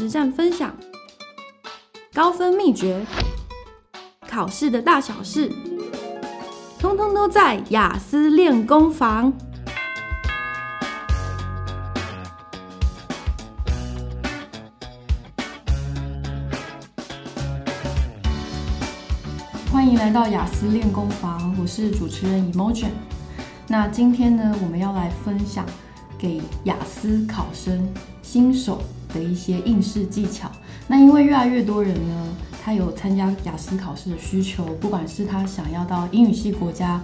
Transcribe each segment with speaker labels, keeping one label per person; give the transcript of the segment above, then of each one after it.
Speaker 1: 实战分享，高分秘诀，考试的大小事，通通都在雅思练功房。欢迎来到雅思练功房，我是主持人 Emotion。那今天呢，我们要来分享给雅思考生新手的一些应试技巧。那因为越来越多人呢，他有参加雅思考试的需求，不管是他想要到英语系国家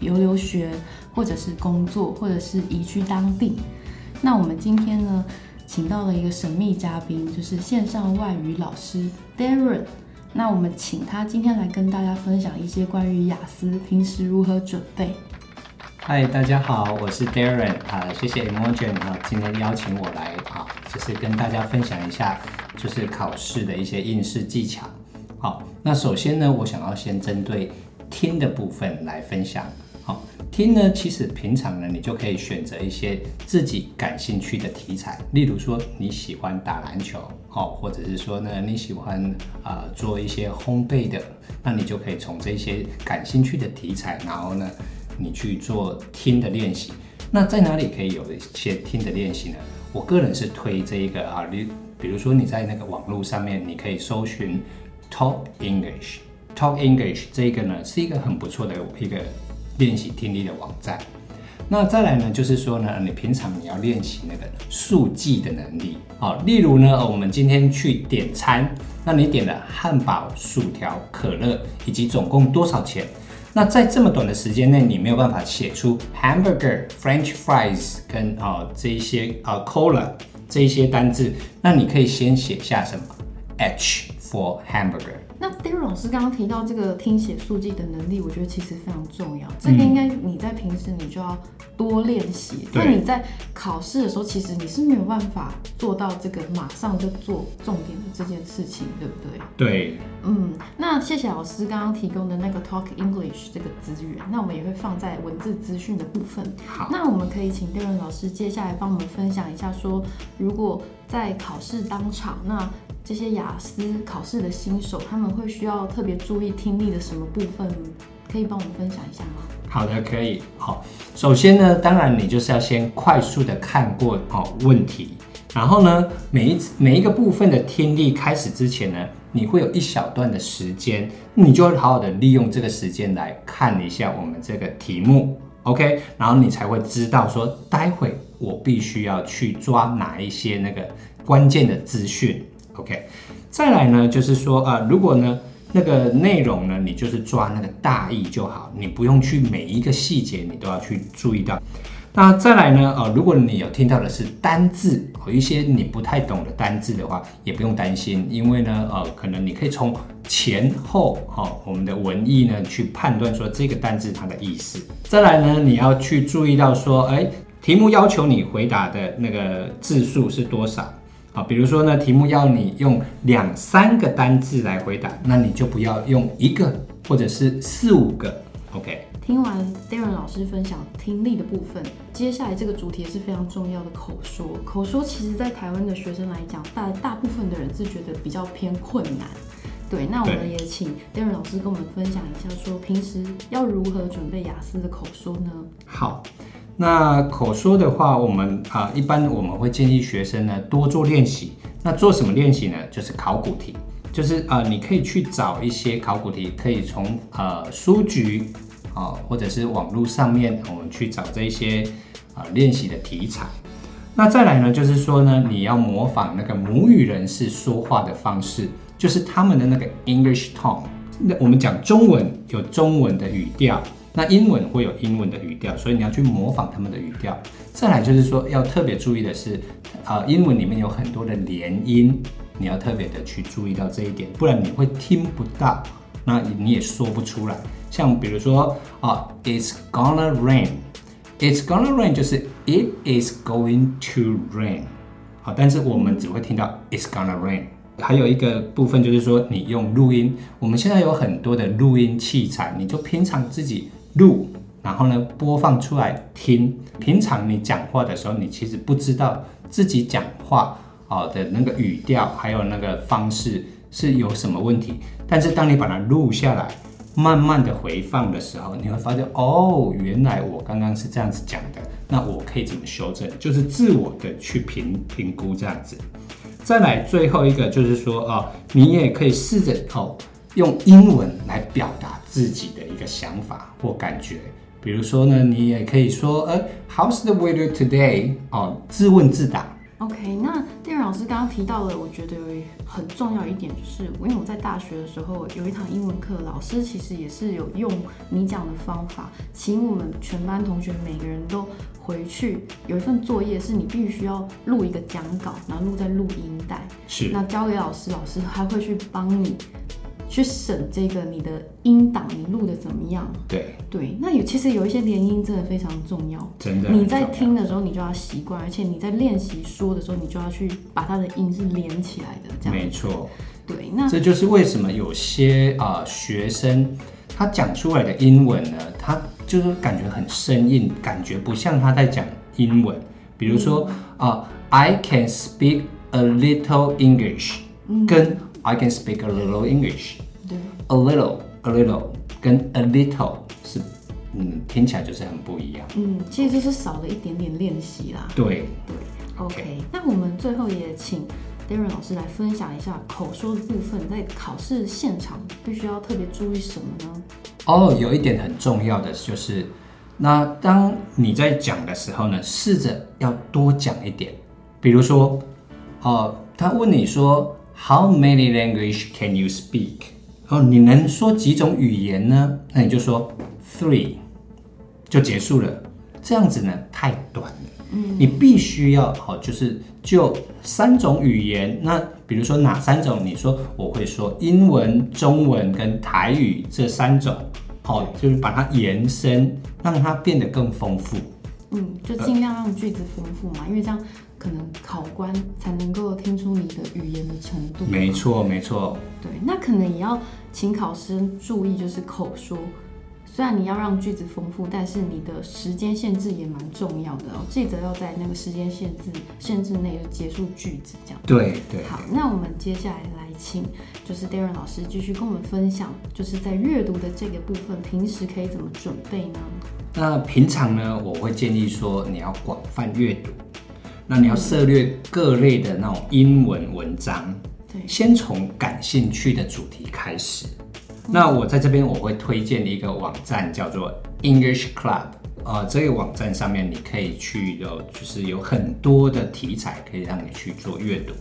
Speaker 1: 游留学，或者是工作，或者是移居当地。那我们今天呢，请到了一个神秘嘉宾，就是线上外语老师 Darren。那我们请他今天来跟大家分享一些关于雅思平时如何准备。
Speaker 2: 嗨，大家好，我是 Darren 啊，谢谢 Emotion 啊，今天邀请我来，就是跟大家分享一下，就是考试的一些应试技巧。好，那首先呢，我想要先针对听的部分来分享。好，听呢，其实平常呢，你就可以选择一些自己感兴趣的题材，例如说你喜欢打篮球，哦，或者是说呢你喜欢啊做一些烘焙的，那你就可以从这些感兴趣的题材，然后呢。你去做听的练习，那在哪里可以有一些听的练习呢？我个人是推这一个啊，你比如说你在那个网络上面，你可以搜寻 Talk English，Talk English 这个呢是一个很不错的一个练习听力的网站。那再来呢，就是说呢，你平常你要练习那个速记的能力啊，例如呢，我们今天去点餐，那你点了汉堡、薯条、可乐，以及总共多少钱？那在这么短的时间内，你没有办法写出 hamburger、French fries 跟啊这一些啊 cola 这一些单字，那你可以先写下什么 H for hamburger。
Speaker 1: 那 Darren 老师刚刚提到这个听写速记的能力，我觉得其实非常重要。这个应该你在平时你就要多练习，因为你在考试的时候，其实你是没有办法做到这个马上就做重点的这件事情，对不对？
Speaker 2: 对，
Speaker 1: 嗯。那谢谢老师刚刚提供的那个 Talk English 这个资源，那我们也会放在文字资讯的部分。
Speaker 2: 好，
Speaker 1: 那我们可以请 Darren 老师接下来帮我们分享一下，说如果在考试当场，那这些雅思考试的新手，他们会需要特别注意听力的什么部分？可以帮我们分享一下吗？
Speaker 2: 好的，可以。好，首先呢，当然你就是要先快速的看过哦问题，然后呢，每一次每一个部分的听力开始之前呢，你会有一小段的时间，你就好好的利用这个时间来看一下我们这个题目，OK？然后你才会知道说，待会我必须要去抓哪一些那个关键的资讯。OK，再来呢，就是说啊，如果呢那个内容呢，你就是抓那个大意就好，你不用去每一个细节你都要去注意到。那再来呢，呃，如果你有听到的是单字，有一些你不太懂的单字的话，也不用担心，因为呢，呃，可能你可以从前后哈我们的文意呢去判断说这个单字它的意思。再来呢，你要去注意到说，哎，题目要求你回答的那个字数是多少。啊，比如说呢，题目要你用两三个单字来回答，那你就不要用一个或者是四五个。OK，
Speaker 1: 听完 Darren 老师分享听力的部分，接下来这个主题是非常重要的口说。口说其实，在台湾的学生来讲，大大部分的人是觉得比较偏困难。对，那我们也请 Darren 老师跟我们分享一下，说平时要如何准备雅思的口说呢？
Speaker 2: 好。那口说的话，我们啊，一般我们会建议学生呢多做练习。那做什么练习呢？就是考古题，就是啊，你可以去找一些考古题，可以从呃书局啊，或者是网络上面，我们去找这些啊练习的题材。那再来呢，就是说呢，你要模仿那个母语人士说话的方式，就是他们的那个 English tone。那我们讲中文有中文的语调。那英文会有英文的语调，所以你要去模仿他们的语调。再来就是说，要特别注意的是，啊，英文里面有很多的连音，你要特别的去注意到这一点，不然你会听不到，那你也说不出来。像比如说啊，It's gonna rain It's gonna rain 就是 It is going to rain，好，但是我们只会听到 It's gonna rain。还有一个部分就是说，你用录音，我们现在有很多的录音器材，你就平常自己。录，然后呢，播放出来听。平常你讲话的时候，你其实不知道自己讲话哦的那个语调，还有那个方式是有什么问题。但是当你把它录下来，慢慢的回放的时候，你会发现哦，原来我刚刚是这样子讲的，那我可以怎么修正？就是自我的去评评估这样子。再来最后一个就是说啊，你也可以试着哦，用英文来表达自己的一个想法或感觉。比如说呢，你也可以说，呃，How's the weather today？哦，自问自答。
Speaker 1: OK，那电影老师刚刚提到了，我觉得有很重要一点，就是因为我在大学的时候有一堂英文课，老师其实也是有用你讲的方法，请我们全班同学每个人都回去有一份作业，是你必须要录一个讲稿，然后录在录音带，
Speaker 2: 是，
Speaker 1: 那交给老师，老师还会去帮你。去审这个你的音档，你录的怎么样？
Speaker 2: 对
Speaker 1: 对，那有其实有一些连音真的非常重要，
Speaker 2: 真的。
Speaker 1: 你在听的时候，你就要习惯，而且你在练习说的时候，你就要去把它的音是连起来的，这样。
Speaker 2: 没错。
Speaker 1: 对，那
Speaker 2: 这就是为什么有些啊学生他讲出来的英文呢，他就是感觉很生硬，感觉不像他在讲英文。比如说啊，I can speak a little English，跟 I can speak a little English。
Speaker 1: 对
Speaker 2: ，a little a little 跟 a little 是，嗯，听起来就是很不一样。
Speaker 1: 嗯，其实就是少了一点点练习啦。
Speaker 2: 对
Speaker 1: 对，OK。那我们最后也请 Darren 老师来分享一下口说的部分，在考试现场必须要特别注意什么呢？
Speaker 2: 哦，有一点很重要的就是，那当你在讲的时候呢，试着要多讲一点。比如说，哦，他问你说。How many language can you speak？哦，你能说几种语言呢？那你就说 three，就结束了。这样子呢太短了。嗯，你必须要好，就是就三种语言。那比如说哪三种？你说我会说英文、中文跟台语这三种。好，就是把它延伸，让它变得更丰富。
Speaker 1: 嗯，就尽量让句子丰富嘛，因为这样。可能考官才能够听出你的语言的程度。
Speaker 2: 没错，没错。
Speaker 1: 对，那可能也要请考生注意，就是口说。虽然你要让句子丰富，但是你的时间限制也蛮重要的哦。记得要在那个时间限制限制内结束句子，这样。
Speaker 2: 对对。
Speaker 1: 好，那我们接下来来请就是 Darren 老师继续跟我们分享，就是在阅读的这个部分，平时可以怎么准备呢？
Speaker 2: 那平常呢，我会建议说你要广泛阅读。那你要涉猎各类的那种英文文章，
Speaker 1: 对，
Speaker 2: 先从感兴趣的主题开始。那我在这边我会推荐一个网站，叫做 English Club。呃，这个网站上面你可以去有，就是有很多的题材可以让你去做阅读。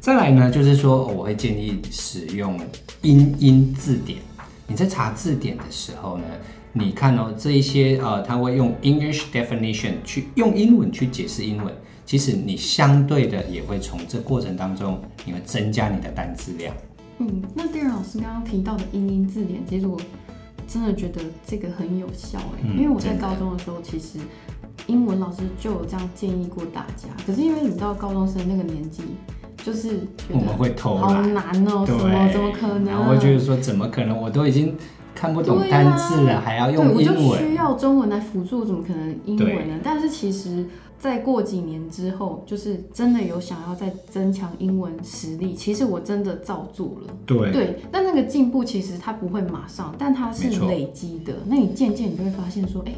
Speaker 2: 再来呢，就是说我会建议使用英英字典。你在查字典的时候呢？你看哦，这一些呃，他会用 English definition 去用英文去解释英文。其实你相对的也会从这过程当中，你会增加你的单词量。
Speaker 1: 嗯，那第二老师刚刚提到的英英字典，其实我真的觉得这个很有效哎，因为我在高中的时候，其实英文老师就有这样建议过大家。可是因为你知道高中生那个年纪，就是
Speaker 2: 我们会偷
Speaker 1: 好难哦，什么怎么可能？
Speaker 2: 然后就是说怎么可能？我都已经。看不懂单字了，还要用英文？
Speaker 1: 我就需要中文来辅助，怎么可能英文呢？但是其实再过几年之后，就是真的有想要再增强英文实力，其实我真的照做了。
Speaker 2: 对
Speaker 1: 对，但那个进步其实它不会马上，但它是累积的。那你渐渐你就会发现说，哎。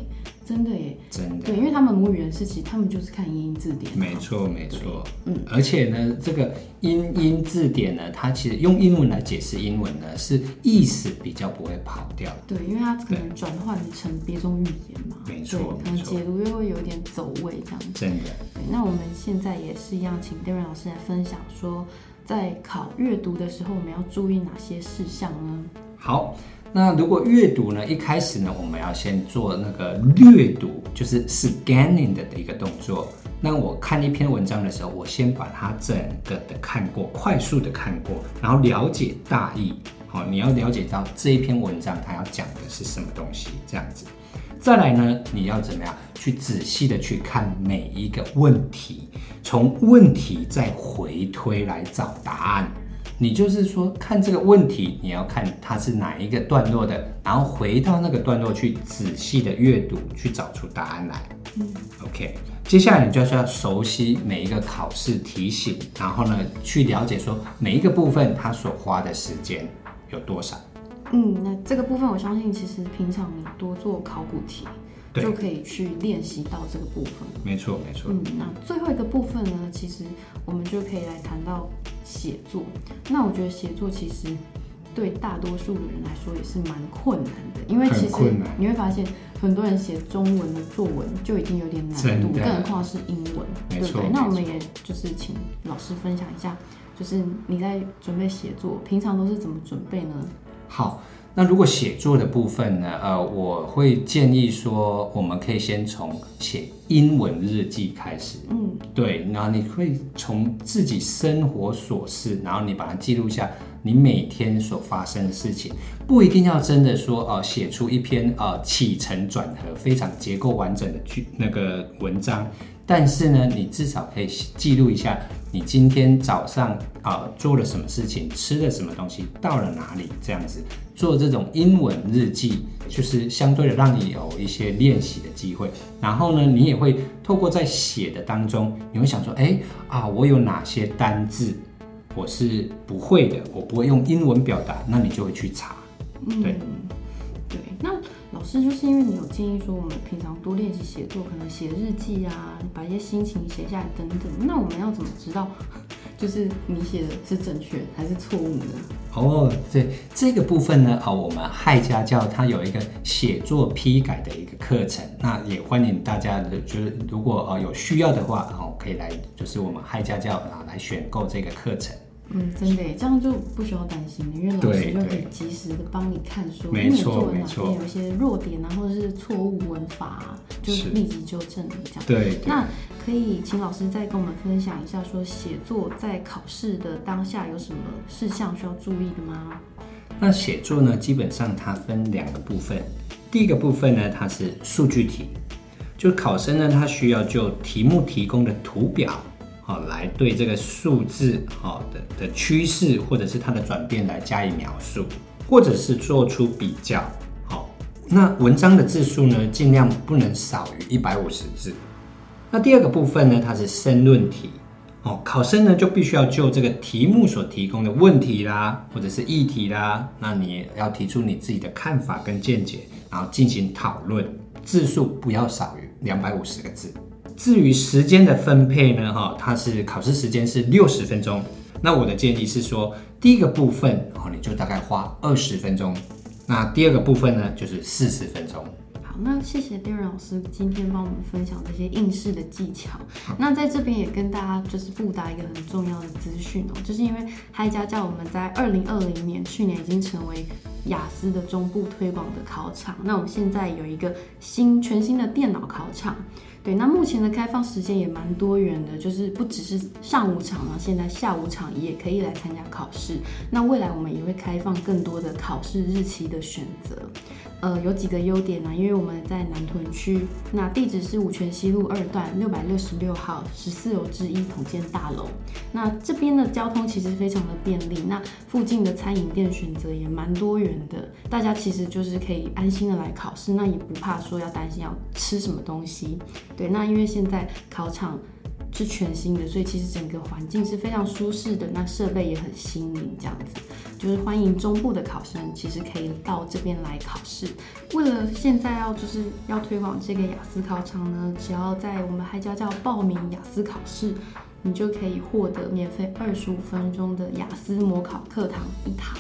Speaker 1: 真的耶，
Speaker 2: 真的。
Speaker 1: 对，因为他们母语人士其实他们就是看英音字典，
Speaker 2: 没错没错，嗯，而且呢，这个英英字典呢，它其实用英文来解释英文呢，是意思比较不会跑掉，
Speaker 1: 对，因为它可能转换成别种语言嘛，
Speaker 2: 没错，
Speaker 1: 可能解读又会有点走位这样子，
Speaker 2: 真的。
Speaker 1: 对，那我们现在也是一样，请 Darren 老师来分享说，在考阅读的时候，我们要注意哪些事项呢？
Speaker 2: 好。那如果阅读呢？一开始呢，我们要先做那个略读，就是 scanning 的一个动作。那我看一篇文章的时候，我先把它整个的看过，快速的看过，然后了解大意。好，你要了解到这一篇文章它要讲的是什么东西，这样子。再来呢，你要怎么样去仔细的去看每一个问题，从问题再回推来找答案。你就是说，看这个问题，你要看它是哪一个段落的，然后回到那个段落去仔细的阅读，去找出答案来。嗯，OK。接下来你就是要熟悉每一个考试题型，然后呢，去了解说每一个部分它所花的时间有多少。
Speaker 1: 嗯，那这个部分我相信，其实平常你多做考古题，
Speaker 2: 对
Speaker 1: 就可以去练习到这个部分。
Speaker 2: 没错，没错。
Speaker 1: 嗯，那最后一个部分呢，其实我们就可以来谈到写作。那我觉得写作其实对大多数的人来说也是蛮困难的，因为其实你会发现很多人写中文的作文就已经有点难度，更何况是英文，
Speaker 2: 没
Speaker 1: 对不对？
Speaker 2: 错
Speaker 1: 那我们也就是请老师分享一下，就是你在准备写作，平常都是怎么准备呢？
Speaker 2: 好，那如果写作的部分呢，呃，我会建议说，我们可以先从写英文日记开始。
Speaker 1: 嗯，
Speaker 2: 对，然后你会从自己生活琐事，然后你把它记录下你每天所发生的事情，不一定要真的说呃写出一篇呃起承转合非常结构完整的句那个文章，但是呢，你至少可以记录一下你今天早上啊、做了什么事情，吃了什么东西，到了哪里，这样子做这种英文日记，就是相对的让你有一些练习的机会。然后呢，你也会透过在写的当中，你会想说，哎啊，我有哪些单字我是不会的，我不会用英文表达，那你就会去查。
Speaker 1: 嗯，
Speaker 2: 对
Speaker 1: 对。那师就是因为你有建议说，我们平常多练习写作，可能写日记啊，把一些心情写下来等等。那我们要怎么知道，就是你写的是正确还是错误呢？
Speaker 2: 哦，对这个部分呢，啊、我们嗨家教它有一个写作批改的一个课程，那也欢迎大家的，就是如果呃有需要的话，哦，可以来就是我们嗨家教啊来选购这个课程。
Speaker 1: 嗯，真的，这样就不需要担心了，因为老师就可以及时的帮你看说，
Speaker 2: 没错
Speaker 1: 你作文
Speaker 2: 没错
Speaker 1: 哪边有一些弱点啊，或者是错误文法啊，就是立即纠正你这样。
Speaker 2: 对对
Speaker 1: 那可以请老师再跟我们分享一下，说写作在考试的当下有什么事项需要注意的吗？
Speaker 2: 那写作呢，基本上它分两个部分。第一个部分呢，它是数据题，就考生呢，他需要就题目提供的图表，好、来对这个数字好、的的趋势或者是它的转变来加以描述，或者是做出比较。好、那文章的字数呢，尽量不能少于一百五十字。那第二个部分呢，它是申论题。哦，考生呢就必须要就这个题目所提供的问题啦，或者是议题啦，那你要提出你自己的看法跟见解，然后进行讨论，字数不要少于两百五十个字。至于时间的分配呢，哈、它是考试时间是六十分钟。那我的建议是说，第一个部分哦，你就大概花二十分钟，那第二个部分呢就是四十分钟。
Speaker 1: 好，那谢谢 d a r n 老师今天帮我们分享这些应试的技巧。那在这边也跟大家就是布达一个很重要的资讯哦，就是因为嗨家教我们在二零二零年去年已经成为雅思的中部推广的考场，那我们现在有一个新全新的电脑考场。对，那目前的开放时间也蛮多元的，就是不只是上午场呢，现在下午场也可以来参加考试。那未来我们也会开放更多的考试日期的选择。呃，有几个优点呢、因为我们在南屯区，那地址是五泉西路二段六百六十六号十四楼之一统建大楼。那这边的交通其实非常的便利，那附近的餐饮店选择也蛮多元的，大家其实就是可以安心的来考试，那也不怕说要担心要吃什么东西。对，那因为现在考场是全新的，所以其实整个环境是非常舒适的，那设备也很新颖，这样子就是欢迎中部的考生，其实可以到这边来考试。为了现在要就是要推广这个雅思考场呢，只要在我们嗨家教报名雅思考试，你就可以获得免费二十五分钟的雅思模考课堂一堂。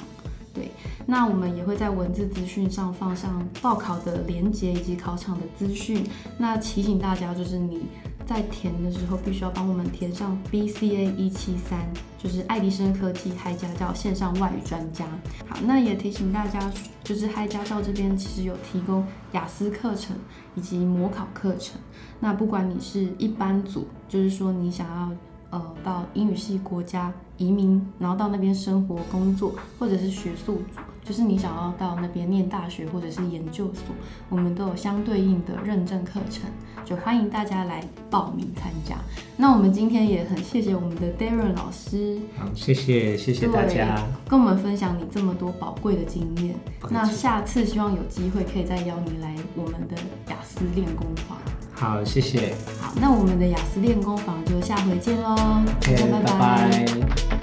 Speaker 1: 对，那我们也会在文字资讯上放上报考的连接以及考场的资讯。那提醒大家，就是你在填的时候，必须要帮我们填上 BCA 一七三，就是爱迪生科技嗨家教线上外语专家。好，那也提醒大家，就是嗨家教这边其实有提供雅思课程以及模考课程。那不管你是一般组，就是说你想要呃到英语系国家移民，然后到那边生活工作，或者是学术组，就是你想要到那边念大学或者是研究所，我们都有相对应的认证课程，就欢迎大家来报名参加。那我们今天也很谢谢我们的 Darren 老师，
Speaker 2: 好，谢谢谢谢大家。
Speaker 1: 跟我们分享你这么多宝贵的经验那下次希望有机会可以再邀你来我们的雅思练功房。
Speaker 2: 好，谢谢。
Speaker 1: 好，那我们的雅思练功房就下回见喽
Speaker 2: 拜拜